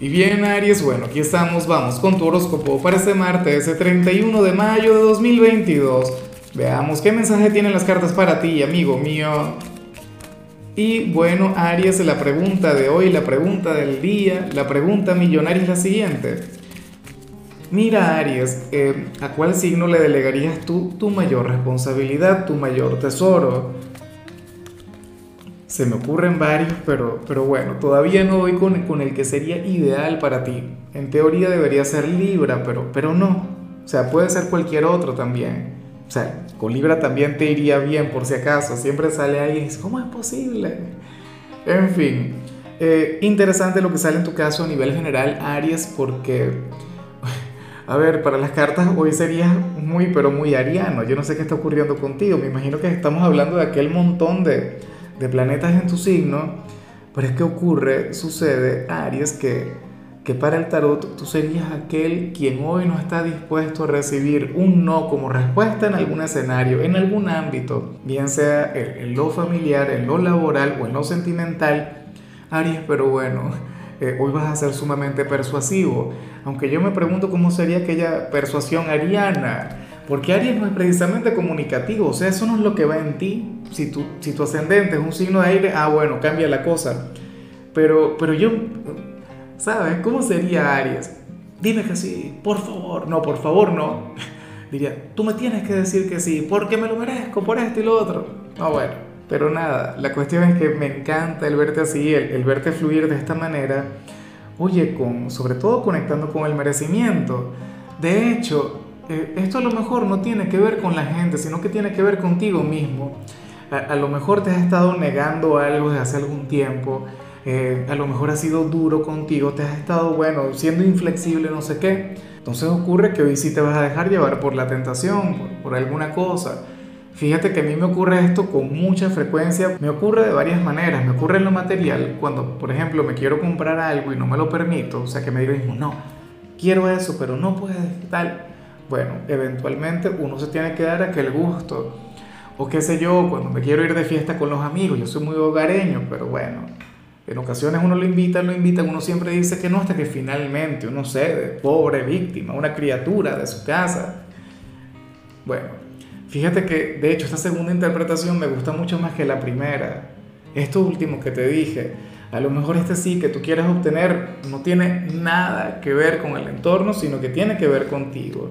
Y bien, Aries, bueno, aquí estamos, vamos con tu horóscopo para este martes, ese 31 de mayo de 2022. Veamos qué mensaje tienen las cartas para ti, amigo mío. Y bueno, Aries, la pregunta de hoy, la pregunta del día, la pregunta millonaria es la siguiente. Mira, Aries, eh, ¿a cuál signo le delegarías tú tu mayor responsabilidad, tu mayor tesoro? Se me ocurren varios, pero, pero bueno, todavía no voy con, con el que sería ideal para ti. En teoría debería ser Libra, pero, pero no. O sea, puede ser cualquier otro también. O sea, con Libra también te iría bien por si acaso. Siempre sale ahí y dices, ¿cómo es posible? En fin, eh, interesante lo que sale en tu caso a nivel general, Aries, porque, a ver, para las cartas hoy sería muy, pero muy ariano. Yo no sé qué está ocurriendo contigo. Me imagino que estamos hablando de aquel montón de de planetas en tu signo, pero es que ocurre, sucede, Aries, que, que para el tarot tú serías aquel quien hoy no está dispuesto a recibir un no como respuesta en algún escenario, en algún ámbito, bien sea en, lo familiar, en lo laboral o en lo sentimental. Aries, pero bueno, eh, hoy vas a ser sumamente persuasivo, aunque yo me pregunto cómo sería aquella persuasión ariana porque Aries no es precisamente comunicativo, o sea, eso no es lo que va en ti. Si tu, si tu ascendente es un signo de aire, ah, bueno, cambia la cosa. Pero, pero yo, ¿sabes? ¿Cómo sería Aries? Dime que sí, por favor. No, por favor, no. Diría, tú me tienes que decir que sí, porque me lo merezco, por esto y lo otro. No, bueno, pero nada, la cuestión es que me encanta el verte así, el, el verte fluir de esta manera. Oye, con, sobre todo conectando con el merecimiento. De hecho, esto a lo mejor no tiene que ver con la gente, sino que tiene que ver contigo mismo. A, lo mejor te has estado negando algo desde hace algún tiempo, eh, a lo mejor has sido duro contigo, te has estado, bueno, siendo inflexible, no sé qué. Entonces ocurre que hoy sí te vas a dejar llevar por la tentación, por, por alguna cosa. Fíjate que a mí me ocurre esto con mucha frecuencia, me ocurre de varias maneras, me ocurre en lo material, cuando por ejemplo me quiero comprar algo y no me lo permito, o sea que me digo no, quiero eso, pero no puedes, tal bueno, eventualmente uno se tiene que dar aquel gusto. O qué sé yo, cuando me quiero ir de fiesta con los amigos, yo soy muy hogareño, pero bueno, en ocasiones uno lo invita, lo invita, uno siempre dice que no, hasta que finalmente uno cede, pobre víctima, una criatura de su casa. Bueno, fíjate que de hecho esta segunda interpretación me gusta mucho más que la primera. Esto último que te dije, a lo mejor este sí que tú quieres obtener no tiene nada que ver con el entorno, sino que tiene que ver contigo.